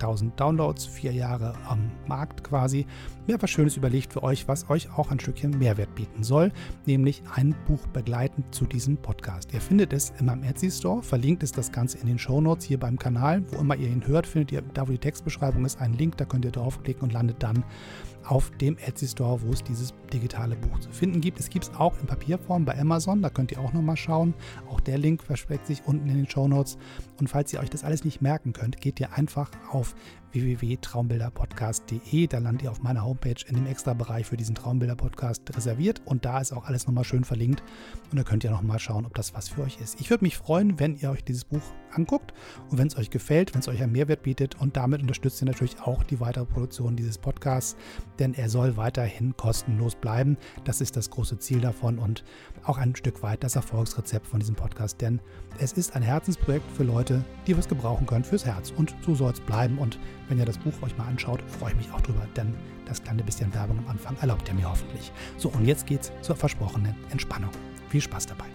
1000 Downloads, vier Jahre am Markt quasi. Mir etwas Schönes überlegt für euch, was euch auch ein Stückchen Mehrwert bieten soll, nämlich ein Buch begleitend zu diesem Podcast. Ihr findet es in meinem Etsy Store, verlinkt ist das Ganze in den Show Notes hier beim Kanal. Wo immer ihr ihn hört, findet ihr, da wo die Textbeschreibung ist, einen Link, da könnt ihr draufklicken und landet dann auf dem Etsy Store, wo es dieses digitale Buch zu finden gibt. Es gibt es auch in Papierform bei Amazon, da könnt ihr auch nochmal schauen. Auch der Link versteckt sich unten in den Show Notes. Und falls ihr euch das alles nicht merken könnt, geht ihr einfach auf www.traumbilderpodcast.de. Da landet ihr auf meiner Homepage in dem Extra-Bereich für diesen Traumbilder-Podcast reserviert. Und da ist auch alles nochmal schön verlinkt. Und da könnt ihr nochmal schauen, ob das was für euch ist. Ich würde mich freuen, wenn ihr euch dieses Buch anguckt und wenn es euch gefällt, wenn es euch einen Mehrwert bietet. Und damit unterstützt ihr natürlich auch die weitere Produktion dieses Podcasts, denn er soll weiterhin kostenlos bleiben. Das ist das große Ziel davon und auch ein Stück weit das Erfolgsrezept von diesem Podcast, denn es ist ein Herzensprojekt für Leute, die was gebrauchen können fürs Herz. Und so soll es bleiben. Und wenn ihr das Buch euch mal anschaut, freue ich mich auch drüber, denn das kleine bisschen Werbung am Anfang erlaubt ihr mir hoffentlich. So, und jetzt geht's zur versprochenen Entspannung. Viel Spaß dabei.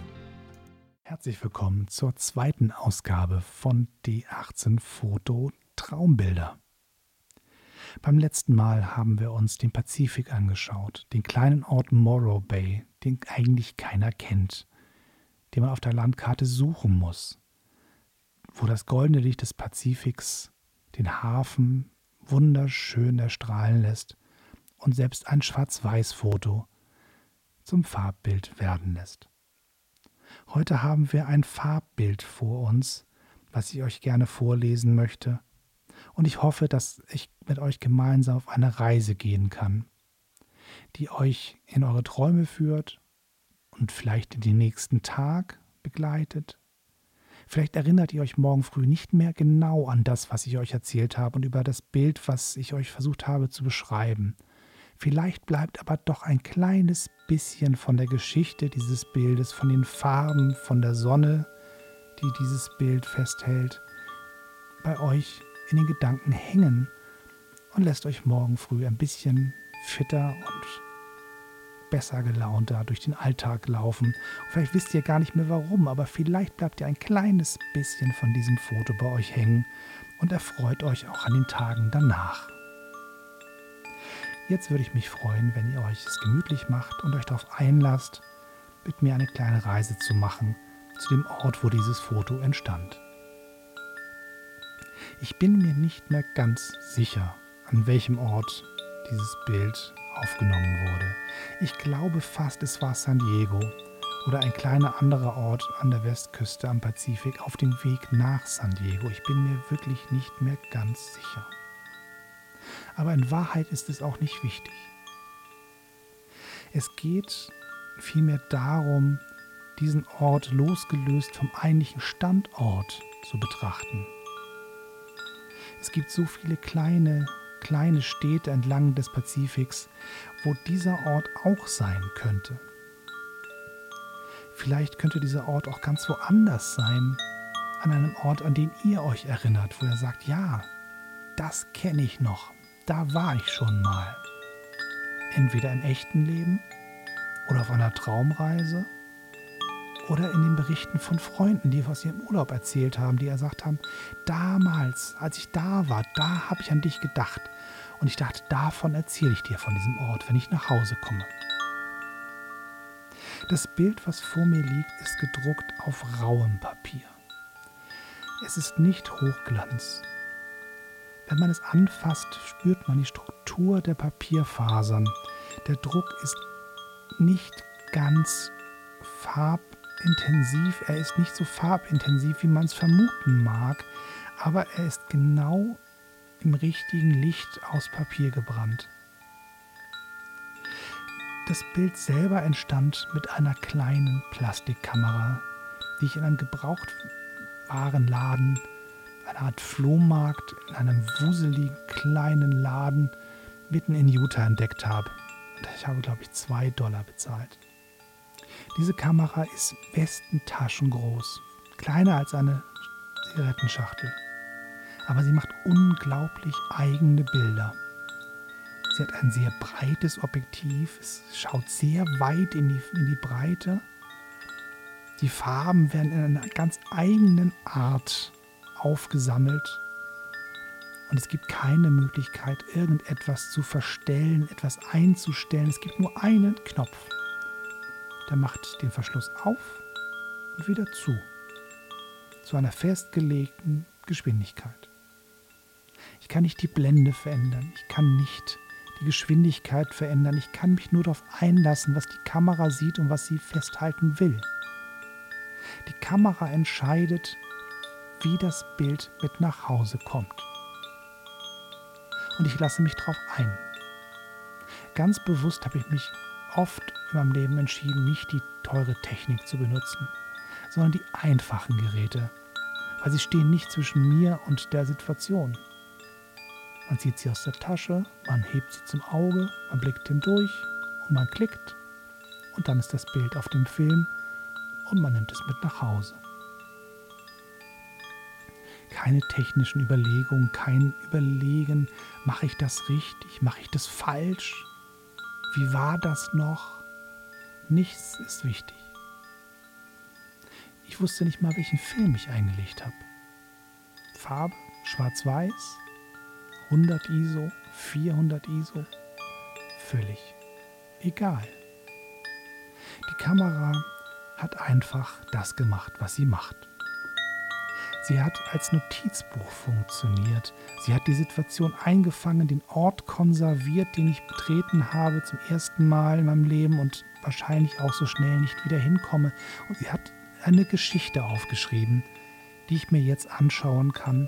Herzlich willkommen zur zweiten Ausgabe von D18 Foto Traumbilder. Beim letzten Mal haben wir uns den Pazifik angeschaut, den kleinen Ort Morrow Bay, den eigentlich keiner kennt, den man auf der Landkarte suchen muss, wo das goldene Licht des Pazifiks den Hafen wunderschön erstrahlen lässt und selbst ein Schwarz-Weiß-Foto zum Farbbild werden lässt. Heute haben wir ein Farbbild vor uns, was ich euch gerne vorlesen möchte, und ich hoffe, dass ich mit euch gemeinsam auf eine Reise gehen kann, die euch in eure Träume führt und vielleicht in den nächsten Tag begleitet Vielleicht erinnert ihr euch morgen früh nicht mehr genau an das, was ich euch erzählt habe und über das Bild, was ich euch versucht habe zu beschreiben. Vielleicht bleibt aber doch ein kleines bisschen von der Geschichte dieses Bildes, von den Farben, von der Sonne, die dieses Bild festhält, bei euch in den Gedanken hängen und lässt euch morgen früh ein bisschen fitter und besser gelaunt da durch den Alltag laufen. Und vielleicht wisst ihr gar nicht mehr warum, aber vielleicht bleibt ihr ein kleines bisschen von diesem Foto bei euch hängen und erfreut euch auch an den Tagen danach. Jetzt würde ich mich freuen, wenn ihr euch es gemütlich macht und euch darauf einlasst, mit mir eine kleine Reise zu machen zu dem Ort, wo dieses Foto entstand. Ich bin mir nicht mehr ganz sicher, an welchem Ort dieses Bild aufgenommen wurde. Ich glaube fast, es war San Diego oder ein kleiner anderer Ort an der Westküste am Pazifik auf dem Weg nach San Diego. Ich bin mir wirklich nicht mehr ganz sicher. Aber in Wahrheit ist es auch nicht wichtig. Es geht vielmehr darum, diesen Ort losgelöst vom eigentlichen Standort zu betrachten. Es gibt so viele kleine kleine Städte entlang des Pazifiks, wo dieser Ort auch sein könnte. Vielleicht könnte dieser Ort auch ganz woanders sein, an einem Ort, an den ihr euch erinnert, wo ihr sagt, ja, das kenne ich noch, da war ich schon mal. Entweder im echten Leben oder auf einer Traumreise oder in den Berichten von Freunden, die aus ihrem Urlaub erzählt haben, die gesagt haben, damals, als ich da war, da habe ich an dich gedacht. Und ich dachte, davon erzähle ich dir von diesem Ort, wenn ich nach Hause komme. Das Bild, was vor mir liegt, ist gedruckt auf rauem Papier. Es ist nicht Hochglanz. Wenn man es anfasst, spürt man die Struktur der Papierfasern. Der Druck ist nicht ganz farbig intensiv, er ist nicht so farbintensiv, wie man es vermuten mag, aber er ist genau im richtigen Licht aus Papier gebrannt. Das Bild selber entstand mit einer kleinen Plastikkamera, die ich in einem Gebrauchtwarenladen, einer Art Flohmarkt, in einem wuseligen kleinen Laden mitten in Utah entdeckt habe. Ich habe, glaube ich, zwei Dollar bezahlt. Diese Kamera ist westentaschengroß, kleiner als eine Zigarettenschachtel. Aber sie macht unglaublich eigene Bilder. Sie hat ein sehr breites Objektiv, es schaut sehr weit in die, in die Breite. Die Farben werden in einer ganz eigenen Art aufgesammelt. Und es gibt keine Möglichkeit, irgendetwas zu verstellen, etwas einzustellen. Es gibt nur einen Knopf. Der macht den Verschluss auf und wieder zu. Zu einer festgelegten Geschwindigkeit. Ich kann nicht die Blende verändern. Ich kann nicht die Geschwindigkeit verändern. Ich kann mich nur darauf einlassen, was die Kamera sieht und was sie festhalten will. Die Kamera entscheidet, wie das Bild mit nach Hause kommt. Und ich lasse mich darauf ein. Ganz bewusst habe ich mich oft in meinem Leben entschieden, nicht die teure Technik zu benutzen, sondern die einfachen Geräte, weil sie stehen nicht zwischen mir und der Situation. Man zieht sie aus der Tasche, man hebt sie zum Auge, man blickt hindurch und man klickt und dann ist das Bild auf dem Film und man nimmt es mit nach Hause. Keine technischen Überlegungen, kein Überlegen, mache ich das richtig, mache ich das falsch, wie war das noch? Nichts ist wichtig. Ich wusste nicht mal, welchen Film ich eingelegt habe. Farbe, schwarz-weiß, 100 ISO, 400 ISO, völlig egal. Die Kamera hat einfach das gemacht, was sie macht. Sie hat als Notizbuch funktioniert. Sie hat die Situation eingefangen, den Ort konserviert, den ich betreten habe zum ersten Mal in meinem Leben und wahrscheinlich auch so schnell nicht wieder hinkomme. Und sie hat eine Geschichte aufgeschrieben, die ich mir jetzt anschauen kann,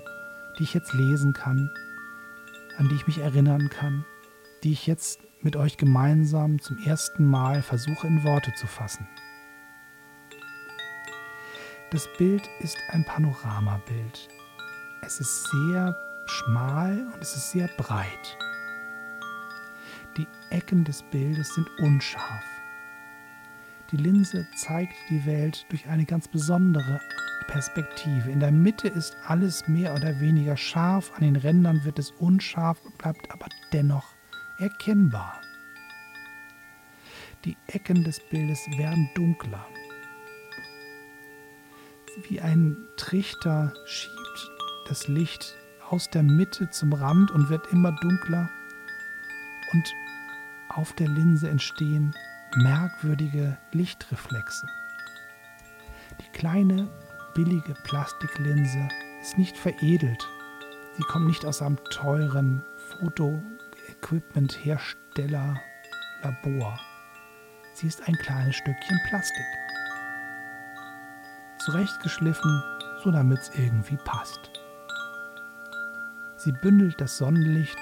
die ich jetzt lesen kann, an die ich mich erinnern kann, die ich jetzt mit euch gemeinsam zum ersten Mal versuche in Worte zu fassen. Das Bild ist ein Panoramabild. Es ist sehr schmal und es ist sehr breit. Die Ecken des Bildes sind unscharf. Die Linse zeigt die Welt durch eine ganz besondere Perspektive. In der Mitte ist alles mehr oder weniger scharf, an den Rändern wird es unscharf, bleibt aber dennoch erkennbar. Die Ecken des Bildes werden dunkler. Wie ein Trichter schiebt das Licht aus der Mitte zum Rand und wird immer dunkler. Und auf der Linse entstehen merkwürdige Lichtreflexe. Die kleine billige Plastiklinse ist nicht veredelt. Sie kommt nicht aus einem teuren Fotoequipment-Hersteller Labor. Sie ist ein kleines Stückchen Plastik. Zurechtgeschliffen, so damit es irgendwie passt. Sie bündelt das Sonnenlicht,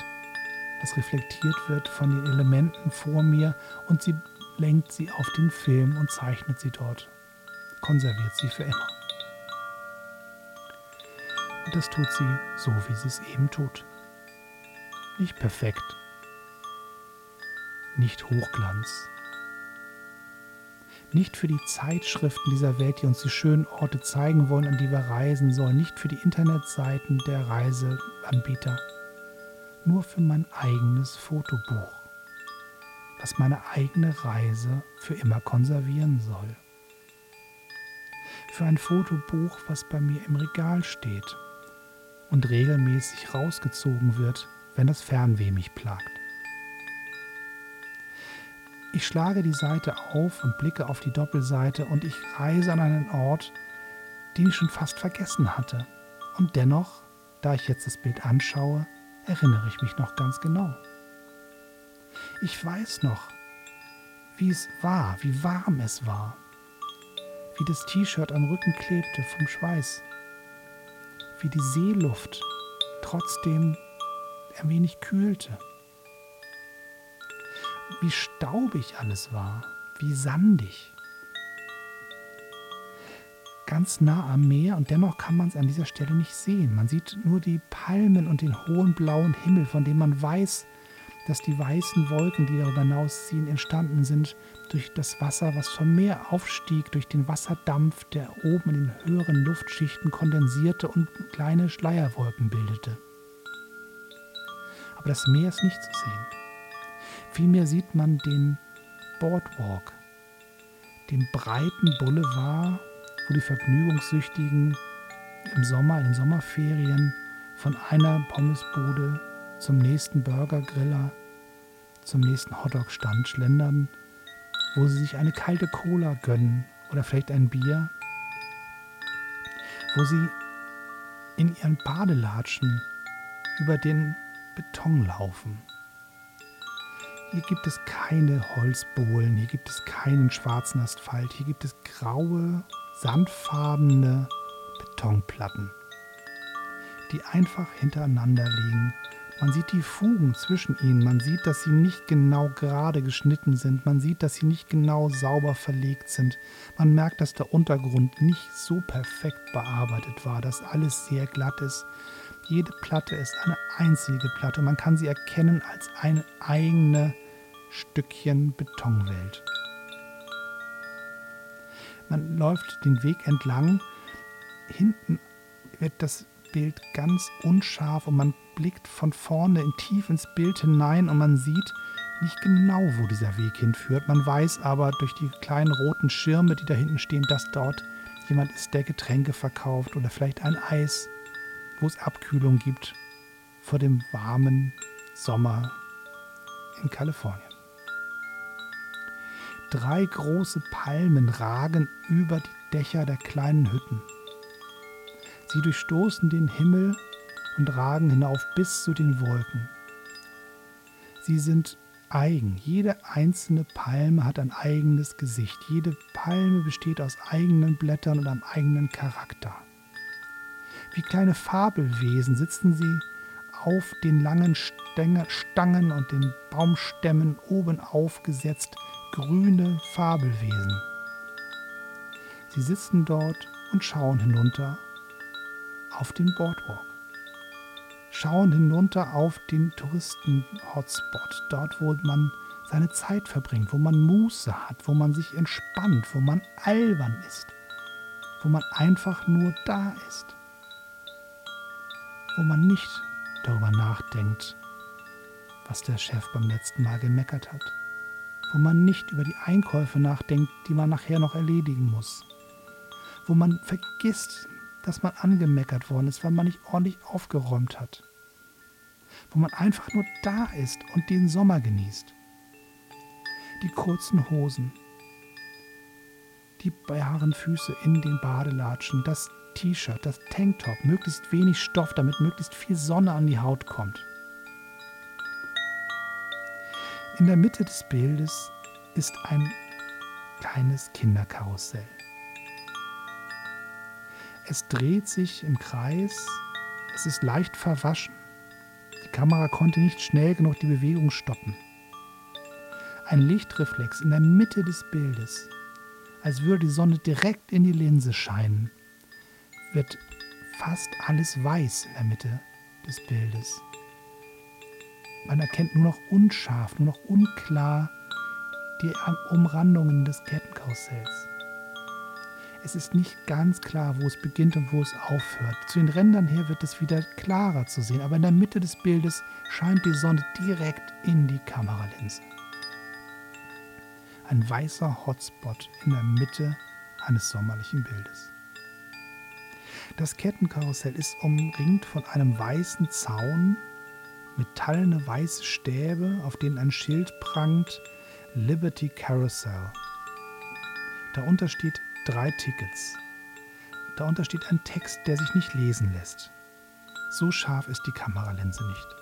das reflektiert wird von den Elementen vor mir und sie lenkt sie auf den Film und zeichnet sie dort, konserviert sie für immer. Und das tut sie so, wie sie es eben tut. Nicht perfekt. Nicht Hochglanz. Nicht für die Zeitschriften dieser Welt, die uns die schönen Orte zeigen wollen, an die wir reisen sollen. Nicht für die Internetseiten der Reiseanbieter. Nur für mein eigenes Fotobuch, das meine eigene Reise für immer konservieren soll. Für ein Fotobuch, was bei mir im Regal steht und regelmäßig rausgezogen wird, wenn das Fernweh mich plagt. Ich schlage die Seite auf und blicke auf die Doppelseite und ich reise an einen Ort, den ich schon fast vergessen hatte. Und dennoch, da ich jetzt das Bild anschaue, erinnere ich mich noch ganz genau. Ich weiß noch, wie es war, wie warm es war, wie das T-Shirt am Rücken klebte vom Schweiß, wie die Seeluft trotzdem ein wenig kühlte. Wie staubig alles war, wie sandig. Ganz nah am Meer und dennoch kann man es an dieser Stelle nicht sehen. Man sieht nur die Palmen und den hohen blauen Himmel, von dem man weiß, dass die weißen Wolken, die darüber hinausziehen, entstanden sind durch das Wasser, was vom Meer aufstieg, durch den Wasserdampf, der oben in den höheren Luftschichten kondensierte und kleine Schleierwolken bildete. Aber das Meer ist nicht zu sehen. Vielmehr sieht man den Boardwalk, den breiten Boulevard, wo die Vergnügungssüchtigen im Sommer, in den Sommerferien, von einer Pommesbude zum nächsten Burgergriller, zum nächsten Hotdog-Stand schlendern, wo sie sich eine kalte Cola gönnen oder vielleicht ein Bier, wo sie in ihren Badelatschen über den Beton laufen. Hier gibt es keine Holzbohlen, hier gibt es keinen schwarzen Asphalt, hier gibt es graue, sandfarbene Betonplatten, die einfach hintereinander liegen man sieht die Fugen zwischen ihnen, man sieht, dass sie nicht genau gerade geschnitten sind, man sieht, dass sie nicht genau sauber verlegt sind, man merkt, dass der Untergrund nicht so perfekt bearbeitet war, dass alles sehr glatt ist. Jede Platte ist eine einzige Platte. Und man kann sie erkennen als ein eigene Stückchen Betonwelt. Man läuft den Weg entlang, hinten wird das Bild ganz unscharf und man blickt von vorne in tief ins Bild hinein und man sieht nicht genau, wo dieser Weg hinführt. Man weiß aber durch die kleinen roten Schirme, die da hinten stehen, dass dort jemand ist, der Getränke verkauft oder vielleicht ein Eis, wo es Abkühlung gibt vor dem warmen Sommer in Kalifornien. Drei große Palmen ragen über die Dächer der kleinen Hütten. Sie durchstoßen den Himmel und ragen hinauf bis zu den Wolken. Sie sind eigen. Jede einzelne Palme hat ein eigenes Gesicht. Jede Palme besteht aus eigenen Blättern und einem eigenen Charakter. Wie kleine Fabelwesen sitzen sie auf den langen Stangen und den Baumstämmen oben aufgesetzt, grüne Fabelwesen. Sie sitzen dort und schauen hinunter auf den Boardwalk. Schauen hinunter auf den Touristen-Hotspot, dort, wo man seine Zeit verbringt, wo man Muße hat, wo man sich entspannt, wo man albern ist, wo man einfach nur da ist, wo man nicht darüber nachdenkt, was der Chef beim letzten Mal gemeckert hat, wo man nicht über die Einkäufe nachdenkt, die man nachher noch erledigen muss, wo man vergisst, dass man angemeckert worden ist, weil man nicht ordentlich aufgeräumt hat. Wo man einfach nur da ist und den Sommer genießt. Die kurzen Hosen, die baren Füße in den Badelatschen, das T-Shirt, das Tanktop, möglichst wenig Stoff, damit möglichst viel Sonne an die Haut kommt. In der Mitte des Bildes ist ein kleines Kinderkarussell. Es dreht sich im Kreis, es ist leicht verwaschen. Die Kamera konnte nicht schnell genug die Bewegung stoppen. Ein Lichtreflex in der Mitte des Bildes, als würde die Sonne direkt in die Linse scheinen, wird fast alles weiß in der Mitte des Bildes. Man erkennt nur noch unscharf, nur noch unklar die Umrandungen des Kettenkarussells. Es ist nicht ganz klar, wo es beginnt und wo es aufhört. Zu den Rändern her wird es wieder klarer zu sehen, aber in der Mitte des Bildes scheint die Sonne direkt in die Kameralinse. Ein weißer Hotspot in der Mitte eines sommerlichen Bildes. Das Kettenkarussell ist umringt von einem weißen Zaun, metallene weiße Stäbe, auf denen ein Schild prangt Liberty Carousel. Darunter steht drei Tickets. Darunter steht ein Text, der sich nicht lesen lässt. So scharf ist die Kameralinse nicht.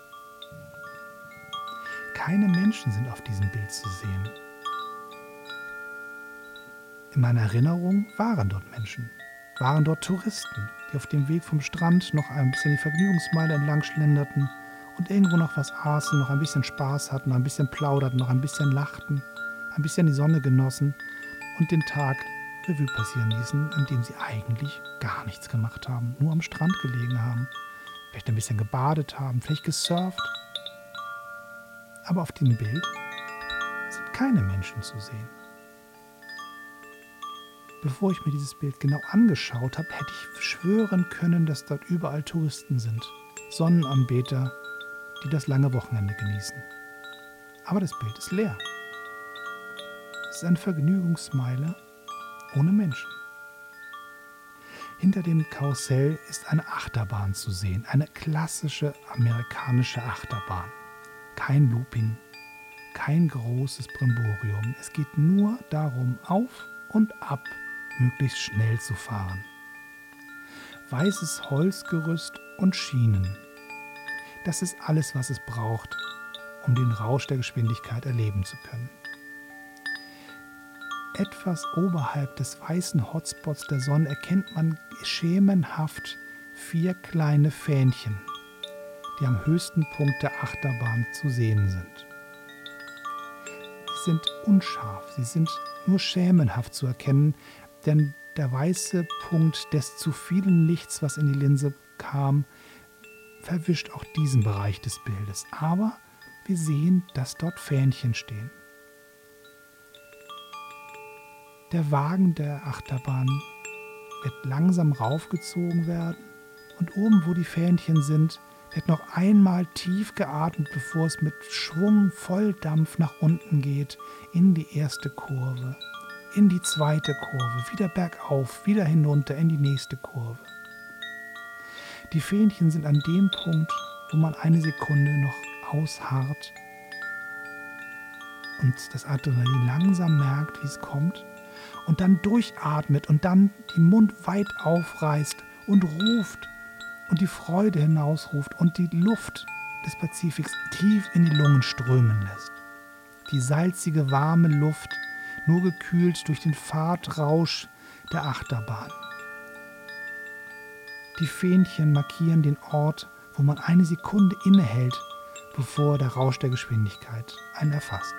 Keine Menschen sind auf diesem Bild zu sehen. In meiner Erinnerung waren dort Menschen, waren dort Touristen, die auf dem Weg vom Strand noch ein bisschen die Vergnügungsmeile entlang schlenderten und irgendwo noch was aßen, noch ein bisschen Spaß hatten, noch ein bisschen plauderten, noch ein bisschen lachten, ein bisschen die Sonne genossen und den Tag Revue passieren ließen, an dem sie eigentlich gar nichts gemacht haben, nur am Strand gelegen haben, vielleicht ein bisschen gebadet haben, vielleicht gesurft. Aber auf dem Bild sind keine Menschen zu sehen. Bevor ich mir dieses Bild genau angeschaut habe, hätte ich schwören können, dass dort überall Touristen sind, Sonnenanbeter, die das lange Wochenende genießen. Aber das Bild ist leer. Es ist eine Vergnügungsmeile ohne Menschen. Hinter dem Karussell ist eine Achterbahn zu sehen, eine klassische amerikanische Achterbahn. Kein Looping, kein großes Brimborium. Es geht nur darum, auf und ab möglichst schnell zu fahren. Weißes Holzgerüst und Schienen. Das ist alles, was es braucht, um den Rausch der Geschwindigkeit erleben zu können. Etwas oberhalb des weißen Hotspots der Sonne erkennt man schemenhaft vier kleine Fähnchen, die am höchsten Punkt der Achterbahn zu sehen sind. Sie sind unscharf, sie sind nur schemenhaft zu erkennen, denn der weiße Punkt des zu vielen Lichts, was in die Linse kam, verwischt auch diesen Bereich des Bildes. Aber wir sehen, dass dort Fähnchen stehen. Der Wagen der Achterbahn wird langsam raufgezogen werden und oben, wo die Fähnchen sind, wird noch einmal tief geatmet, bevor es mit Schwung voll Dampf nach unten geht, in die erste Kurve, in die zweite Kurve, wieder bergauf, wieder hinunter in die nächste Kurve. Die Fähnchen sind an dem Punkt, wo man eine Sekunde noch ausharrt und das Adrenalin langsam merkt, wie es kommt und dann durchatmet und dann den Mund weit aufreißt und ruft und die Freude hinausruft und die Luft des Pazifiks tief in die Lungen strömen lässt. Die salzige, warme Luft, nur gekühlt durch den Fahrtrausch der Achterbahn. Die Fähnchen markieren den Ort, wo man eine Sekunde innehält, bevor der Rausch der Geschwindigkeit einen erfasst.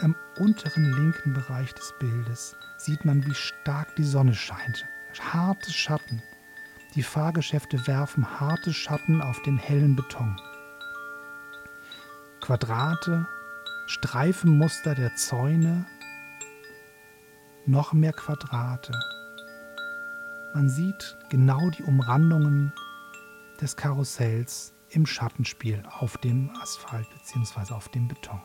Im unteren linken Bereich des Bildes sieht man, wie stark die Sonne scheint. Harte Schatten. Die Fahrgeschäfte werfen harte Schatten auf den hellen Beton. Quadrate, Streifenmuster der Zäune, noch mehr Quadrate. Man sieht genau die Umrandungen des Karussells im Schattenspiel auf dem Asphalt bzw. auf dem Beton.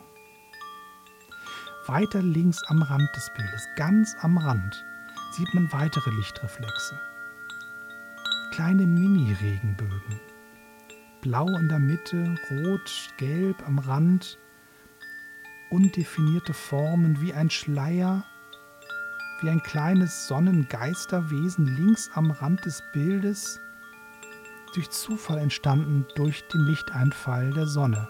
Weiter links am Rand des Bildes, ganz am Rand, sieht man weitere Lichtreflexe. Kleine Mini-Regenbögen. Blau in der Mitte, rot, gelb am Rand, undefinierte Formen wie ein Schleier, wie ein kleines Sonnengeisterwesen links am Rand des Bildes, durch Zufall entstanden durch den Lichteinfall der Sonne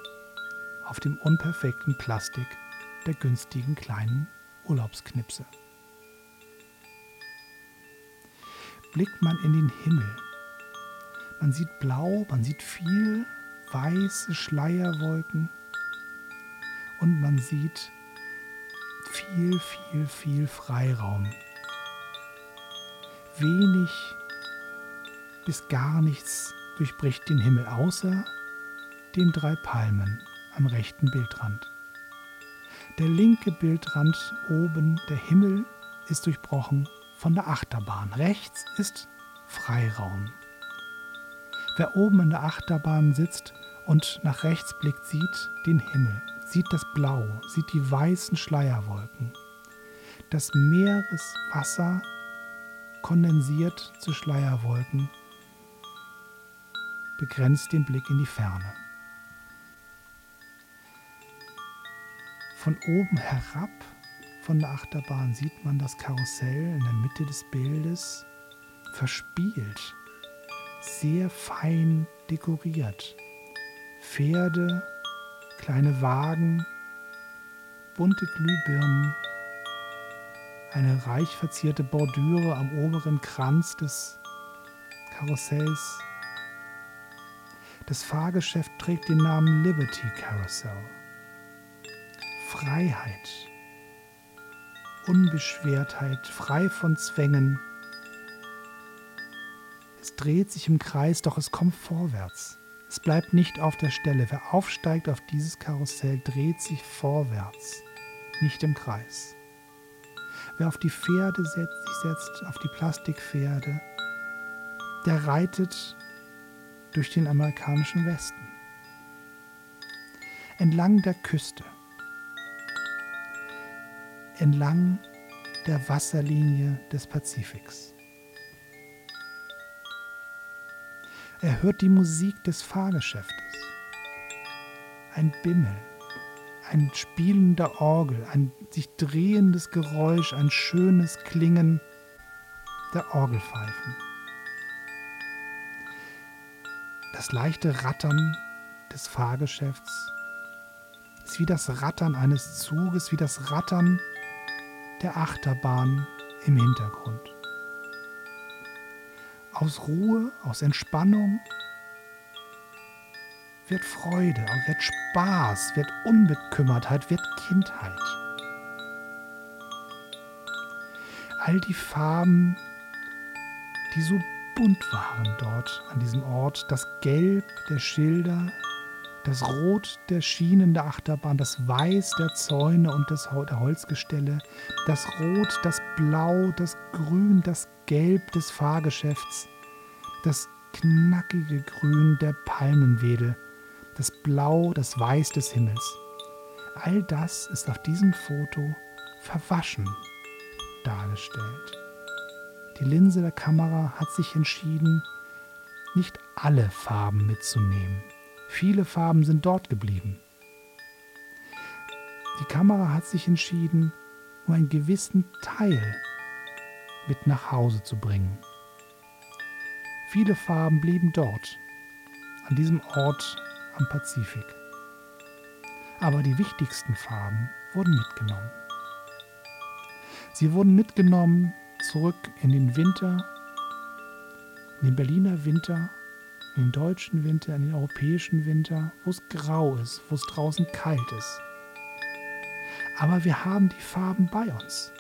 auf dem unperfekten Plastik der günstigen kleinen Urlaubsknipse. Blickt man in den Himmel, man sieht blau, man sieht viel weiße Schleierwolken und man sieht viel, viel, viel Freiraum. Wenig bis gar nichts durchbricht den Himmel außer den drei Palmen am rechten Bildrand. Der linke Bildrand oben, der Himmel, ist durchbrochen von der Achterbahn. Rechts ist Freiraum. Wer oben in der Achterbahn sitzt und nach rechts blickt, sieht den Himmel, sieht das Blau, sieht die weißen Schleierwolken. Das Meereswasser kondensiert zu Schleierwolken, begrenzt den Blick in die Ferne. Von oben herab von der Achterbahn sieht man das Karussell in der Mitte des Bildes verspielt, sehr fein dekoriert. Pferde, kleine Wagen, bunte Glühbirnen, eine reich verzierte Bordüre am oberen Kranz des Karussells, Das Fahrgeschäft trägt den Namen Liberty Carousel. Freiheit, Unbeschwertheit, frei von Zwängen. Es dreht sich im Kreis, doch es kommt vorwärts. Es bleibt nicht auf der Stelle. Wer aufsteigt auf dieses Karussell, dreht sich vorwärts, nicht im Kreis. Wer auf die Pferde setzt, sich setzt, auf die Plastikpferde, der reitet durch den amerikanischen Westen. Entlang der Küste, entlang der Wasserlinie des Pazifiks. Er hört die Musik des Fahrgeschäftes. Ein Bimmel, ein spielender Orgel, ein sich drehendes Geräusch, ein schönes Klingen der Orgelpfeifen. Das leichte Rattern des Fahrgeschäfts ist wie das Rattern eines Zuges, wie das Rattern der Achterbahn im Hintergrund. Aus Ruhe, aus Entspannung wird Freude, wird Spaß, wird Unbekümmertheit, wird Kindheit. All die Farben, die so bunt waren dort an diesem Ort, das Gelb der Schilder, das Rot der Schienen der Achterbahn, das Weiß der Zäune und des, der Holzgestelle, das Rot, das Blau, das Grün, das Gelb des Fahrgeschäfts, das knackige Grün der Palmenwedel, das Blau, das Weiß des Himmels. All das ist auf diesem Foto verwaschen dargestellt. Die Linse der Kamera hat sich entschieden, nicht alle Farben mitzunehmen. Viele Farben sind dort geblieben. Die Kamera hat sich entschieden, nur einen gewissen Teil mit nach Hause zu bringen. Viele Farben blieben dort, an diesem Ort am Pazifik. Aber die wichtigsten Farben wurden mitgenommen. Sie wurden mitgenommen zurück in den Winter, in den Berliner Winter in den deutschen Winter, in den europäischen Winter, wo es grau ist, wo es draußen kalt ist. Aber wir haben die Farben bei uns.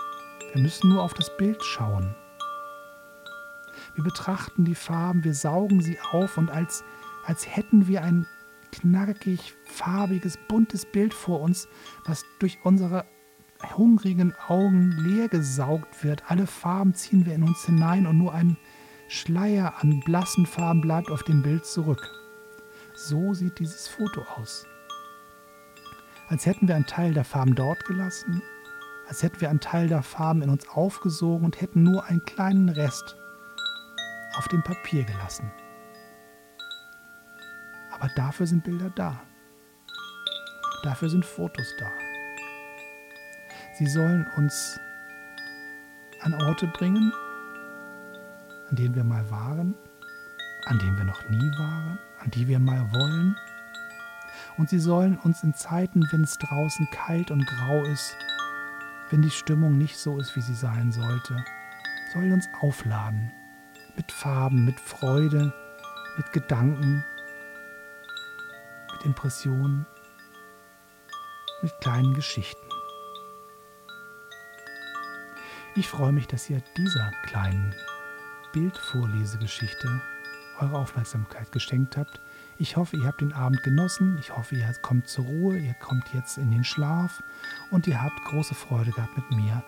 Wir müssen nur auf das Bild schauen. Wir betrachten die Farben, wir saugen sie auf und als, als hätten wir ein knackig, farbiges, buntes Bild vor uns, was durch unsere hungrigen Augen leer gesaugt wird. Alle Farben ziehen wir in uns hinein und nur ein Schleier an blassen Farben bleibt auf dem Bild zurück. So sieht dieses Foto aus. Als hätten wir einen Teil der Farben dort gelassen, als hätten wir einen Teil der Farben in uns aufgesogen und hätten nur einen kleinen Rest auf dem Papier gelassen. Aber dafür sind Bilder da. Dafür sind Fotos da. Sie sollen uns an Orte bringen, an denen wir mal waren, an denen wir noch nie waren, an die wir mal wollen. Und sie sollen uns in Zeiten, wenn es draußen kalt und grau ist, wenn die Stimmung nicht so ist, wie sie sein sollte, sollen uns aufladen. Mit Farben, mit Freude, mit Gedanken, mit Impressionen, mit kleinen Geschichten. Ich freue mich, dass ihr dieser kleinen Bildvorlesegeschichte eure Aufmerksamkeit geschenkt habt. Ich hoffe, ihr habt den Abend genossen. Ich hoffe, ihr kommt zur Ruhe. Ihr kommt jetzt in den Schlaf. Und ihr habt große Freude gehabt mit mir,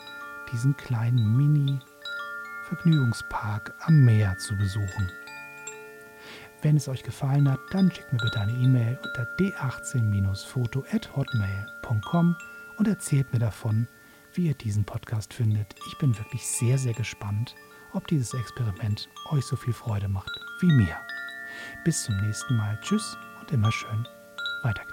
diesen kleinen Mini-Vergnügungspark am Meer zu besuchen. Wenn es euch gefallen hat, dann schickt mir bitte eine E-Mail unter d18-foto.hotmail.com und erzählt mir davon, wie ihr diesen Podcast findet. Ich bin wirklich sehr, sehr gespannt ob dieses Experiment euch so viel Freude macht wie mir. Bis zum nächsten Mal. Tschüss und immer schön weiter.